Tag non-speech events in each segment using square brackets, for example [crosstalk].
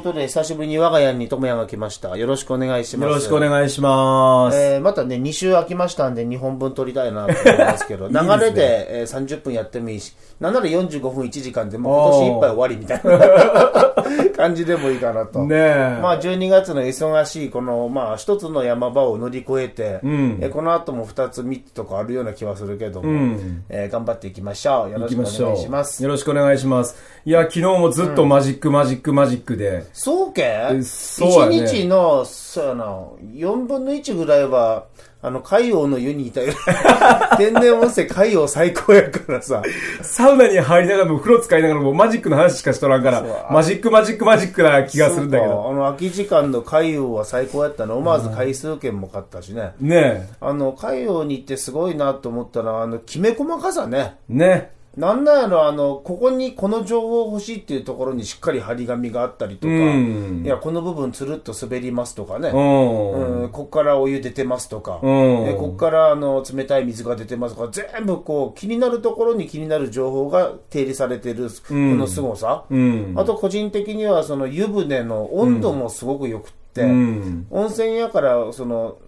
ことで、久しぶりに我が家に智也が来ました。よろしくお願いします。よろしくお願いします。えーまたね、2週空きましたんで、2本分撮りたいなと思いますけど、[laughs] 流れでえー30分やってもいいし、なんなら45分1時間でもう今年いっぱい終わりみたいな [laughs] 感じでもいいかなと。ねえ。まあ、12月の忙しい、この、まあ、一つの山場を乗り越えて、んえーこの後も2つ、3つとかあるような気はするけども、うんえー頑張っていきましょう。よろしくお願いします。う。よろしくお願いします。いや、昨日もずっとマジック、マジック、マジックで。そうけ？そうやね一日の、そうやな、4分の1ぐらいは、あの、海洋の湯にいたよ。[laughs] 天然温泉海洋最高やからさ。サウナに入りながらも、風呂使いながらも、マジックの話しかしとらんからマジック、マジック、マジックな気がするんだけど。あの、空き時間の海洋は最高やったの。思わず回数券も買ったしね。ねあの、海洋に行ってすごいなと思ったら、あの、きめ細かさね。え。ね。なんなんやろ、あの、ここにこの情報欲しいっていうところにしっかり張り紙があったりとか、うんいや、この部分つるっと滑りますとかね。うん。うん、こっからお湯出てますとか、うんでこっからあの冷たい水が出てますとか、全部こう気になるところに気になる情報が定理されてる、この凄さ、うん。あと個人的にはその湯船の温度もすごく良くって、うん。温泉やからその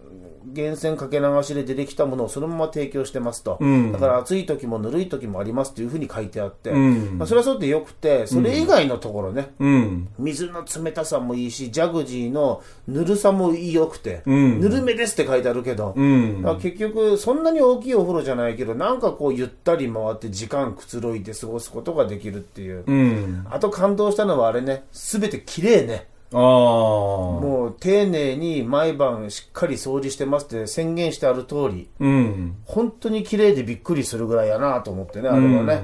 源泉かけ流しで出てきたものをそのまま提供してますと、うん。だから暑い時もぬるい時もありますというふうに書いてあって、うん。まあ、それはそうでよくて、それ以外のところね、うん。水の冷たさもいいし、ジャグジーのぬるさも良くて、うん。ぬるめですって書いてあるけど、結局、そんなに大きいお風呂じゃないけど、なんかこう、ゆったり回って時間くつろいで過ごすことができるっていう。うん。あと感動したのはあれね、すべて綺麗ね。ああ。ももう丁寧に毎晩しっかり掃除してますって宣言してある通り、う。うん。本当に綺麗でびっくりするぐらいやなと思ってね、あれはね。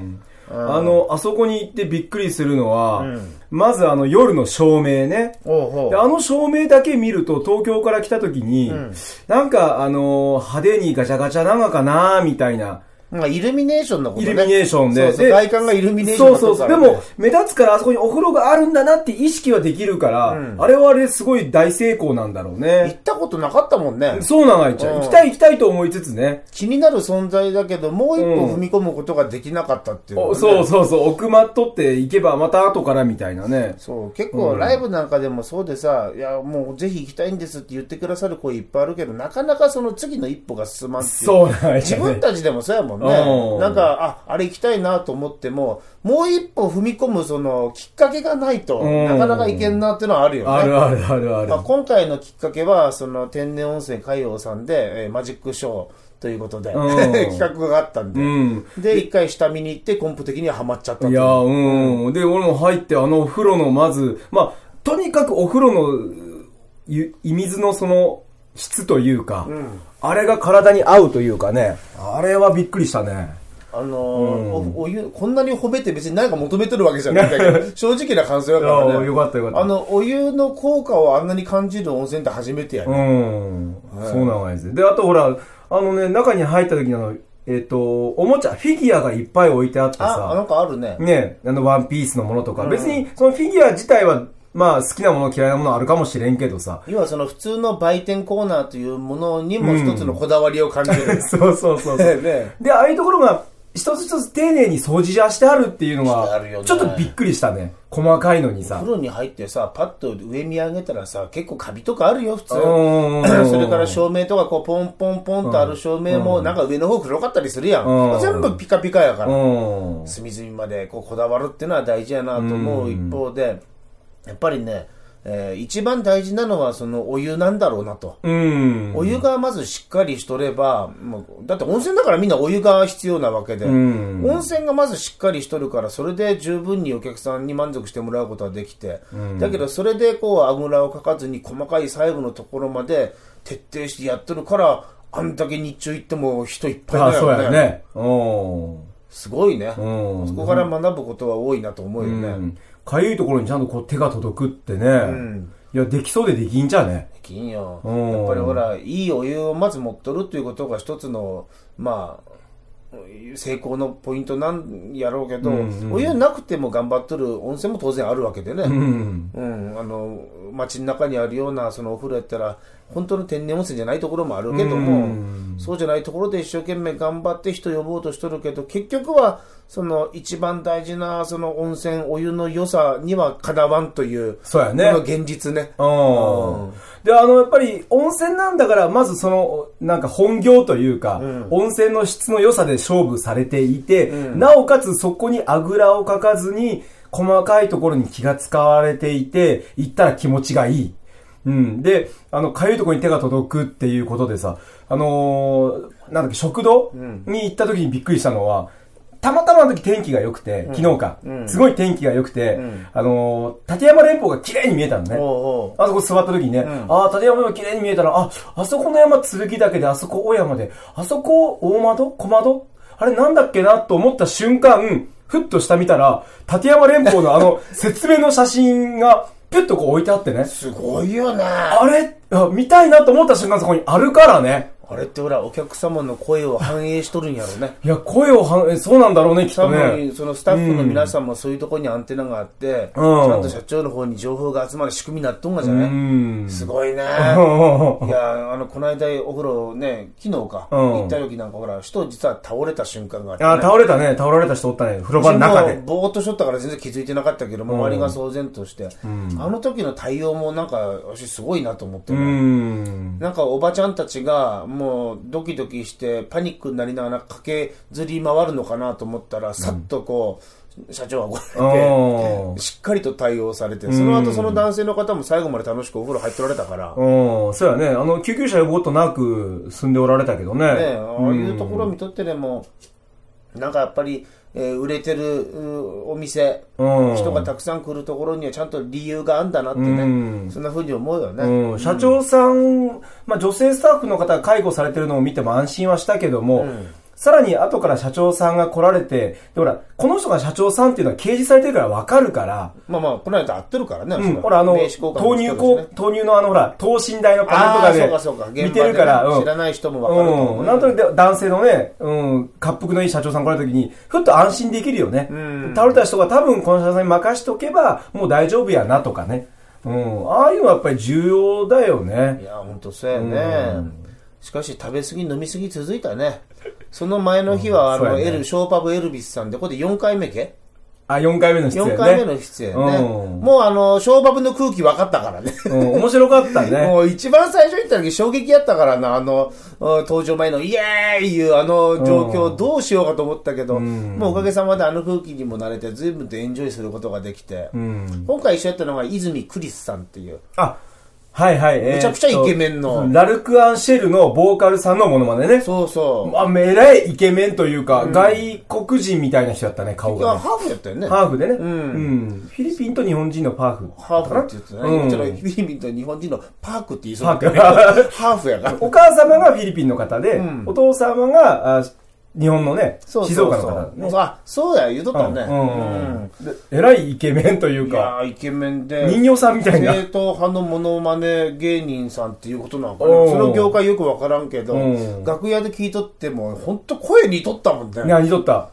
あの、あそこに行ってびっくりするのは、うんまずあの夜の照明ね。おうほうであの照明だけ見ると東京から来た時に、んなんかあの派手にガチャガチャなのかなみたいな。まあ、イルミネーションのことね。イルミネーションでそうそうで外観がイルミネーションそうそうそう。でも、目立つからあそこにお風呂があるんだなって意識はできるから、うんあれはあれですごい大成功なんだろうね行ねっ。たことなかったもんね。そうなの、あいちゃん。うん行きたい行きたいと思いつつね。気になる存在だけど、もう一歩うん踏み込むことができなかったっていうね、おそうそうそう。奥まっとって行けばまた後からみたいなね。そう結構ライブなんかでもそうでさ、いやもうぜひ行きたいんですって言ってくださる声いっぱいあるけどなかなかその次の一歩が進まんっていうそうなんやね自分たちでもそうやもんうね。ん。なんかああれ行きたいなと思ってももう一歩踏み込むそのきっかけがないとうん。なかなかいけんなっていうのはあるよね。あるあるあるある。まあ、今回のきっかけはその天然温泉海洋さんで、えーマジックショーということで、うん。[laughs] 企画があったんで、うん。で一回下見に行って根本的にはハマっちゃったといや、うん。で、俺も入って、あのお風呂の、まず、まあ、とにかくお風呂の、ゆい水のその、質というか、ん。あれが体に合うというかね、あれはびっくりしたね。あのーおお湯こんなに褒めて別に何か求めてるわけじゃないんだけど [laughs] 正直な感想やからねよかったよかった。あのお湯の効果をあんなに感じる温泉って初めてやうね、ん。そうなんですで、あとほら、あのね、中に入った時のあの、えっ、と、おもちゃ、フィギュアがいっぱい置いてあってさ、あなんかあるね。ね、あの、ワンピースのものとか、うん。別に、そのフィギュア自体は、まあ、好きなもの嫌いなものあるかもしれんけどさ、要はその普通の売店コーナーというものにも一つのこだわりを感じる、[laughs] そうそうそうそう。[laughs] ね。で、ああいうところが、一つ一つ丁寧に掃除じゃしてあるっていうのは、ちょっとびっくりしたね。細かいのにさ。風。呂に入ってさパッと上見上げたらさ結構カビとかあるよ普通。うん [laughs] それから照明とかこうポンポンポンとある照明もなんか上の方黒かったりするやうんん全部ピカピカやから。うん。隅々までこうこだわるっていうのは大事やなと思う一方で、やっぱりね、えー一番大事なのはそのお湯なんだろうなと。うん。お湯がまずしっかりしとれば、もうだって温泉だからみんなお湯が必要なわけで、うん温泉がまずしっかりしとるから、それで十分にお客さんに満足してもらうことができて、だけどそれでこうあぐらをかかずに細かい細部のところまで徹底してやってるから、あんだけ日中行っても人いっぱいあ、そうだよね。やね。うん。すごいね。うんそこから学ぶことは多いなと思うよね。うんかゆいところにちゃんとこう手が届くってね。んいや、できそうでできんじゃね？できんよ。うんやっぱりほら、いいお湯をまず持っとるということが一つの、まあ、成功のポイントなんやろうけど、うんうんお湯なくても頑張っとる温泉も当然あるわけでね。うん。うん、あの街の中にあるようなそのお風呂やったら本当の天然温泉じゃないところもあるけども、そうじゃないところで一生懸命頑張って人呼ぼうとしとるけど、結局は、その一番大事なその温泉、お湯の良さにはかなわんという、そうやねこの現実ね。うん。で、あの、やっぱり温泉なんだから、まずその、なんか本業というか、温泉の質の良さで勝負されていて、なおかつそこにあぐらをかかずに、細かいところに気が使われていて、行ったら気持ちがいい。うん。で、あの、かゆいところに手が届くっていうことでさ、あのーなんだっけ、食堂に行った時にびっくりしたのは、たまたまの時天気が良くて、昨日か、すごい天気が良くて、あのー立山連峰が綺麗に見えたのね。おうおう。あそこ座った時にね、ああ、立山が綺麗に見えたら、あ、あそこの山剣岳で、あそこ大山で、あそこ大窓？小窓？あれなんだっけなと思った瞬間、ふっと下見たら、立山連峰のあの [laughs] 説明の写真が、ピュッとこう置いてあってね。すごいよね。あれ？あ見たいなと思った瞬間そこにあるからね。あれってほら、お客様の声を反映しとるんやろうね。いや、声をは、えそうなんだろうね、きっ多とね。分、そのスタッフの皆さんもそういうところにアンテナがあって、うんちゃんと社長の方に情報が集まる仕組みになっとんがじゃない、うん。すごいね。う [laughs] いや、あの、この間お風呂ね、昨日か、うん行った時なんかほら、人実は倒れた瞬間があって、ね。あ、倒れたね。倒られた人おったね。風呂場の中で。ぼーっとしとったから全然気づいてなかったけども、周りが騒然として、あの時の対応もなんか、私すごいなと思ってうね。ん。なんかおばちゃんたちがもうドキドキしてパニックになりながら駆けずり回るのかなと思ったら、さっとこう、社長が来られうん。て、しっかりと対応されて、その後その男性の方も最後まで楽しくお風呂入っておられたから、ねうん、そうやね。あの、救急車呼ぶことなく住んでおられたけどね。ああいうところを見とってでも、なんかやっぱり、えー売れてるうお店、うん。人がたくさん来るところにはちゃんと理由があんだなってね、うんそんな風に思うよね。うん、社長さん、まあ、女性スタッフの方が介護されてるのを見ても安心はしたけども、さらに後から社長さんが来られて、でほら、この人が社長さんっていうのは掲示されてるからわかるから、まあまあ、この間会ってるからね、うん、ほら、あの、名刺交換投入もしてるしねこ、投入のあの、ほら、等身大のパネルとかでそうかそう見てるから、うん知らない人もわかると思ううん。ねなんとなく男性のね、うん、滑腹のいい社長さん来られた時に、ふっと安心できるよね。ん倒れた人が多分この社長さんに任しておけば、もう大丈夫やなとかね。うん。ああいうのはやっぱり重要だよいね。や、本当そうやね。しかし、食べ過ぎ、飲み過ぎ続いたね。その前の日は、あの、エル、ショーパブエルビスさんで、これで4回目け？あ、4回目の出演ね。4回目の出演ね。うんもうあの、ショーパブの空気分かったからね。うん、面白かったね。[laughs] もう一番最初に言った時衝撃やったからな、あの、うん登場前のイエーイいうあの状況どうしようかと思ったけど、もうおかげさまであの空気にも慣れて随分とエンジョイすることができて、うん。今回一緒やったのが泉クリスさんっていう、あ、はいはい。えーめちゃくちゃイケメンのとラルク・アンシェルのボーカルさんのものまねね。そうそう。あ、めらいイケメンというか、外国人みたいな人だったね、顔が、ね。ハーフやったよね。ハーフでね。んうん。フィリピンと日本人のハーフ。ハーフって言ってたね。うんフィリピンと日本人のパークって言いそうパだけど、ーク。ハーフやから。お母様がフィリピンの方で、んお父様があ日本のね、そうそうそうの方だね。あ、そうや、言うとったね。うんうんでえらいイケメンといういか、やーイケメンで。人形さんみたいな。正統派のモノマネ芸人さんっていうことなのかなその業界よくわからんけどうん、楽屋で聞いとっても、本当声似とったもんね。いや、似とった。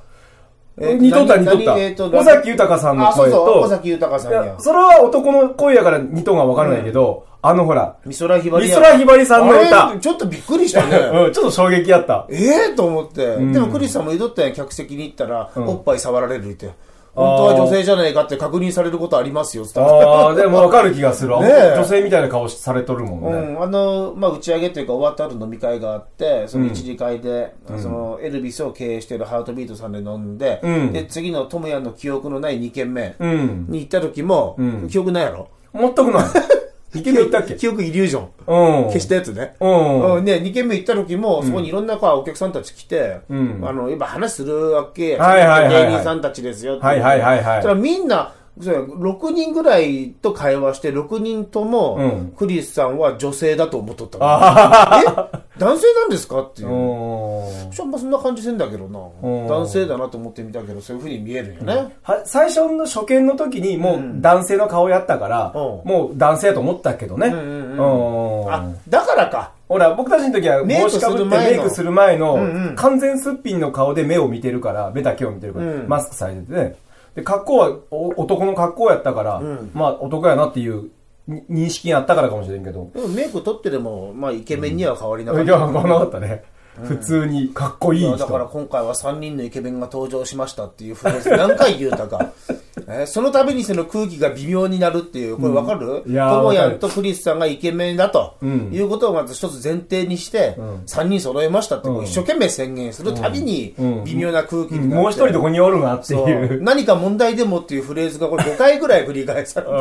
えー似とった？似とった。尾崎豊さんのあ、そう声そう、尾と、崎豊さんや。それは男の声やから似とんがわからないけど、あのほら、美空ひばりや。美空ひばりさんの歌ちょっとびっくりしたね。[laughs] うん、ちょっと衝撃やった。ええと思って。でもクリスさんも言うとったやん、客席に行ったら、おっぱい触られるって。本当は女性じゃないかって確認されることありますよ。ああ、でもわかる気がするわ。[laughs] ねえ女性みたいな顔されとるもんね。うん、あの、まあ、打ち上げというか終わった後飲み会があって、その一次会で、そのエルビスを経営しているハートビートさんで飲んで、うんで、次のトムヤの記憶のない2軒目うん。に行った時も、ん記憶ないやろ？全くない。[laughs] 2軒目行ったっけ？記憶イリュージョン。うん。消したやつね。うん。うん、ね、2軒目行った時も、そこにいろんなこうお客さんたち来て、んあの、今話するわけやはいはいはいはい芸人さんたちですよはいはいはいはいみんな、6人ぐらいと会話して、6人とも、うん。クリスさんは女性だと思っとったの。え？男性なんですか？っていう。うんまそんな感じせんだけどな。うん男性だなと思ってみたけど、そういう風に見えるんよね。は最初の初見の時にもう男性の顔やったから、うん。もう男性やと思ったけどね。うんうんうん。あ、だからか。ほら、僕たちの時はメイク帽子かぶってする前のメイクする前のんうん。完全すっぴんの顔で目を見てるから、目だけを見てるから、うん。マスクされてて。ね。で、格好はお男の格好やったから、んまあ男やなっていうに認識にあったからかもしれんけど。でもメイク取ってでも、まあ、イケメンには変わりなかった。いや、変わらなかったね。普通にかっこいい人。だから今回は3人のイケメンが登場しましたっていうフレーズ何回言うたか。[laughs] えーその度にその空気が微妙になるっていう、これわかる？いやーともやんとクリスさんがイケメンだと、ん。いうことをまず一つ前提にして、3人揃えましたって一生懸命宣言するたびにうん。微妙な空気になって、もう一人どこにおるがっていう。何か問題でもっていうフレーズがこれ5回ぐらい繰り返されて。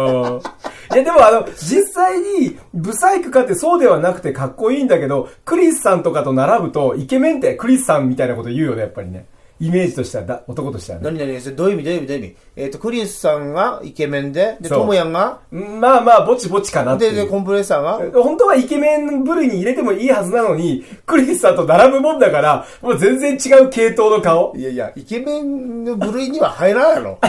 [laughs] でもあの、実際に、ブサイクかってそうではなくてかっこいいんだけど、クリスさんとかと並ぶと、イケメンってクリスさんみたいなこと言うよね、やっぱりね。イメージとしてはだ、男としてはね。何何それどういう意味？どういう意味？どういう意味？えっ、と、クリスさんがイケメンで、で、そうともやんが、まあまあ、ぼちぼちかなってで、で。コンプレッサーが、本当はイケメン部類に入れてもいいはずなのに、クリスさんと並ぶもんだから、もう全然違う系統の顔。いやいや、イケメンの部類には入らないの。[laughs]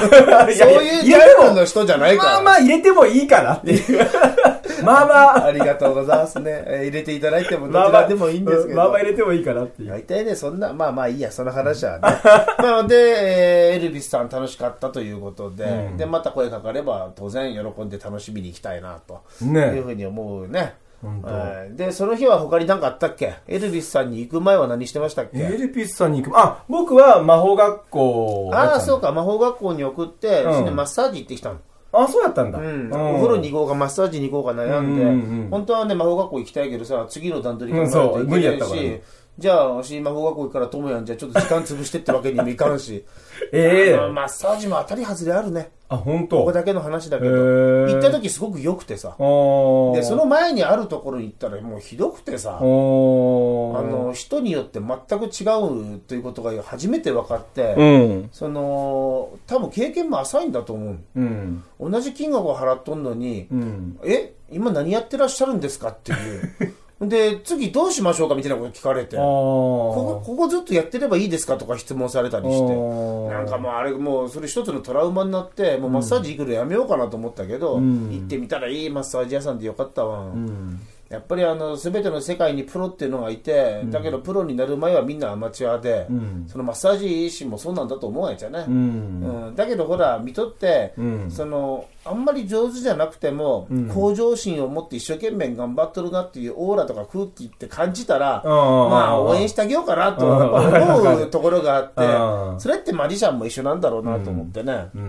いやいういうジャンルの人じゃないから。まあまあ入れてもいいかなっていう。[laughs] まあまあ。ありがとうございますね。えー入れていただいてもどまあまあちらでもいいんですけど。まあまあ入れてもいいかなっていう。大体ね、そんな、まあまあいいや、その話はね。まあで、えーエルビスさん楽しかったということで、うんで、また声かかれば当然喜んで楽しみに行きたいな、とねいうふうに思うね。本当えーで、その日は他に何かあったっけ？エルビスさんに行く前は何してましたっけ？エルピスさんに行く。あ、僕は魔法学校。ああ、そうか、魔法学校に送って、うんマッサージ行ってきたの。あ、そうやったんだ。うん、お風呂に行こうか、マッサージに行こうか悩んで、本当はね、魔法学校行きたいけどさ、次の段取りうん考えないといけないし、ったからねじゃあ、私、魔法学校行くから、ともやんじゃあちょっと時間潰してってわけにもいかんし、[laughs] ええあのマッサージも当たり外れあるね。あ、本ここ当。だけの話だけへど、ー行った時すごく良くてさ、おで、その前にあるところに行ったらもうひどくてさ、あおの、人によって全く違うということが初めて分かって、うん。その、多分経験も浅いんだと思う。うん。同じ金額を払っとんのに、うん。え今何やってらっしゃるんですかっていう。[laughs] で、次どうしましょうかみたいなこと聞かれて、あここ、ーここずっとやってればいいですかとか質問されたりして、なんかもうあれ、もうそれ一つのトラウマになって、もうマッサージ行くのやめようかなと思ったけど、うん。行ってみたらいいマッサージ屋さんでよかったわ。うん。やっぱりあの、すべての世界にプロっていうのがいて、だけどプロになる前はみんなアマチュアで、うん。そのマッサージ師もそうなんだと思うんやつよね。うん。うん、だけどほら見とって、うん。そのあんまり上手じゃなくても、うん。向上心を持って一生懸命頑張っとるなっていうオーラとか空気って感じたら、まあ応援してあげようかなと思うところがあって [laughs] それってマジシャンも一緒なんだろうなと思ってね、う。うん。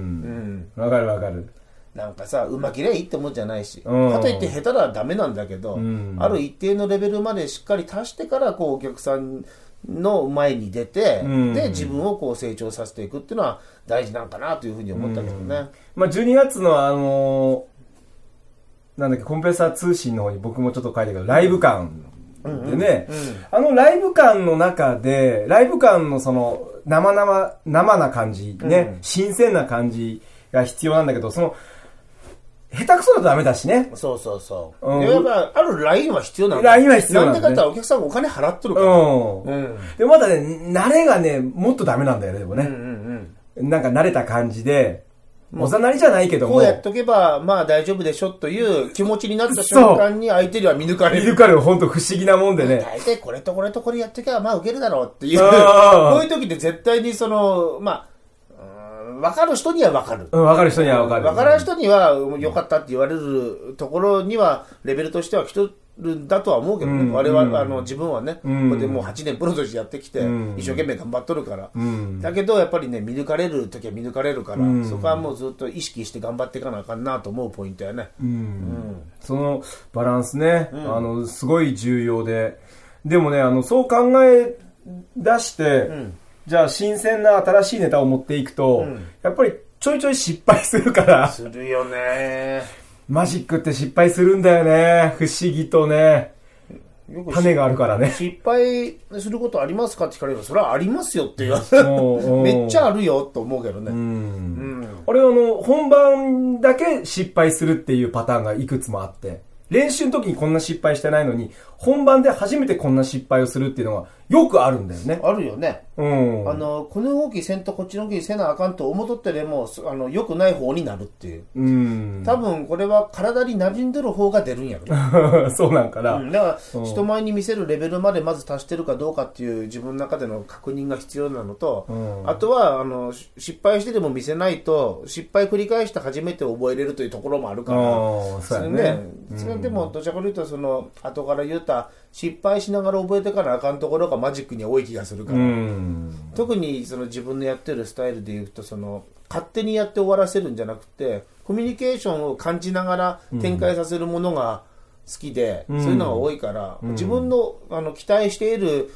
ん。わかるわかる。なんかさうまきりゃいいってもんじゃないし、うん。かといって下手ならダメなんだけど、うん。ある一定のレベルまでしっかり達してからこうお客さんの前に出て、うん。で自分をこう成長させていくっていうのは大事なんかなというふうに思ったけどね。まあ、12月のあのーなんだっけ、コンペサー通信の方に僕もちょっと書いたけど、ライブ感。でね、あのライブ感の中で、ライブ感のその、生々、生な感じ、ね、うん。新鮮な感じが必要なんだけど、その、下手くそだとダメだしね。そうそうそう。うんでやっぱ、あるラインは必要なんだラインは必要なんだねなんでかってお客さんがお金払っとるから。うん。うん。で、まだね、慣れがね、もっとダメなんだよね、でもうんうね。んなんか慣れた感じで、もうおざなりじゃないけうん。ども、こうやっとけば、まあ大丈夫でしょという気持ちになった瞬間に相手には見抜かれる。見るから本当不思議なもんでね。大体これとこれとこれやっとけばまあ受けるだろうっていう。こういう時って絶対にその、まあ、うーん分かる人には分かる。うん、わかる人にはわかる。分からん人には良かったって言われるところには、レベルとしては来とるんだとは思うけどね。うん我々、あの、自分はね、うんこれでもう8年プロとしてやってきて、うん一生懸命頑張っとるから。うん。だけど、やっぱりね、見抜かれる時は見抜かれるから、うんそこはもうずっと意識して頑張っていかなあかんなと思うポイントやね。うんそのバランスね、あの、すごい重要で。でもね、あの、そう考え出して、んじゃあ新鮮な新しいネタを持っていくと、んやっぱりちょいちょい失敗するから、するよね。マジックって失敗するんだよね。不思議とね。種があるからね。失敗することありますかって聞かれれば、それはありますよって言われもう [laughs] めっちゃあるよと思うけどね。うん。うん。俺はあの、本番だけ失敗するっていうパターンがいくつもあって、練習の時にこんな失敗してないのに、本番で初めてこんな失敗をするっていうのがよくあるんだよね。あるよね。うん。あの、この動きせんとこっちの動きせなあかんと思っとってでも、あの、良くない方になるっていう。うん。多分これは体に馴染んでる方が出るんやろね。[laughs] そうなんかな。うんだから、人前に見せるレベルまでまず達してるかどうかっていう自分の中での確認が必要なのと、うんあとは、あの、し失敗してでも見せないと、失敗繰り返して初めて覚えれるというところもあるから、ああ、そうやね。それでも、どちらかというと、その、後から言うた、失敗しながら覚えてからあかんところがマジックに多い気がするから、うん。特にその自分のやってるスタイルで言うと、その、勝手にやって終わらせるんじゃなくて、コミュニケーションを感じながら展開させるものが好きで、うん。そういうのが多いから、自分のあの期待している、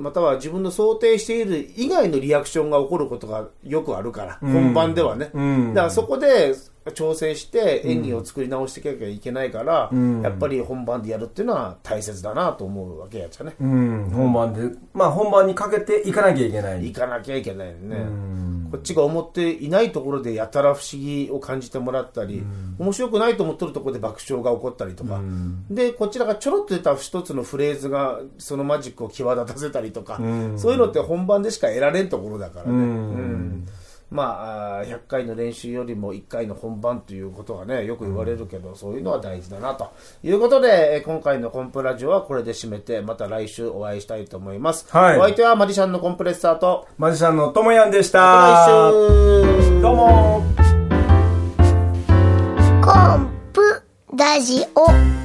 または自分の想定している以外のリアクションが起こることがよくあるから、うん。本番ではね。うん。だからそこで調整して演技を作り直していかなきゃいけないから、うんやっぱり本番でやるっていうのは大切だなと思うわけやつね。うん。本番で、まあ本番にかけていかなきゃいけない。行かなきゃいけないよね。うん。こっちが思っていないところでやたら不思議を感じてもらったり、面白くないと思ってるところで爆笑が起こったりとか、んで、こちらがちょろっと出た一つのフレーズが、そのマジックを際立たせたりとか、んそういうのって本番でしか得られんところだからね。うんうんまあ、あー100回の練習よりも1回の本番ということがね、よく言われるけど、そういうのは大事だなと。いうことで、えー今回のコンプラジオはこれで締めて、また来週お会いしたいと思います。はい。お相手はマジシャンのコンプレッサーと、マジシャンのともやんでした。また来週。どうも。コンプラジオ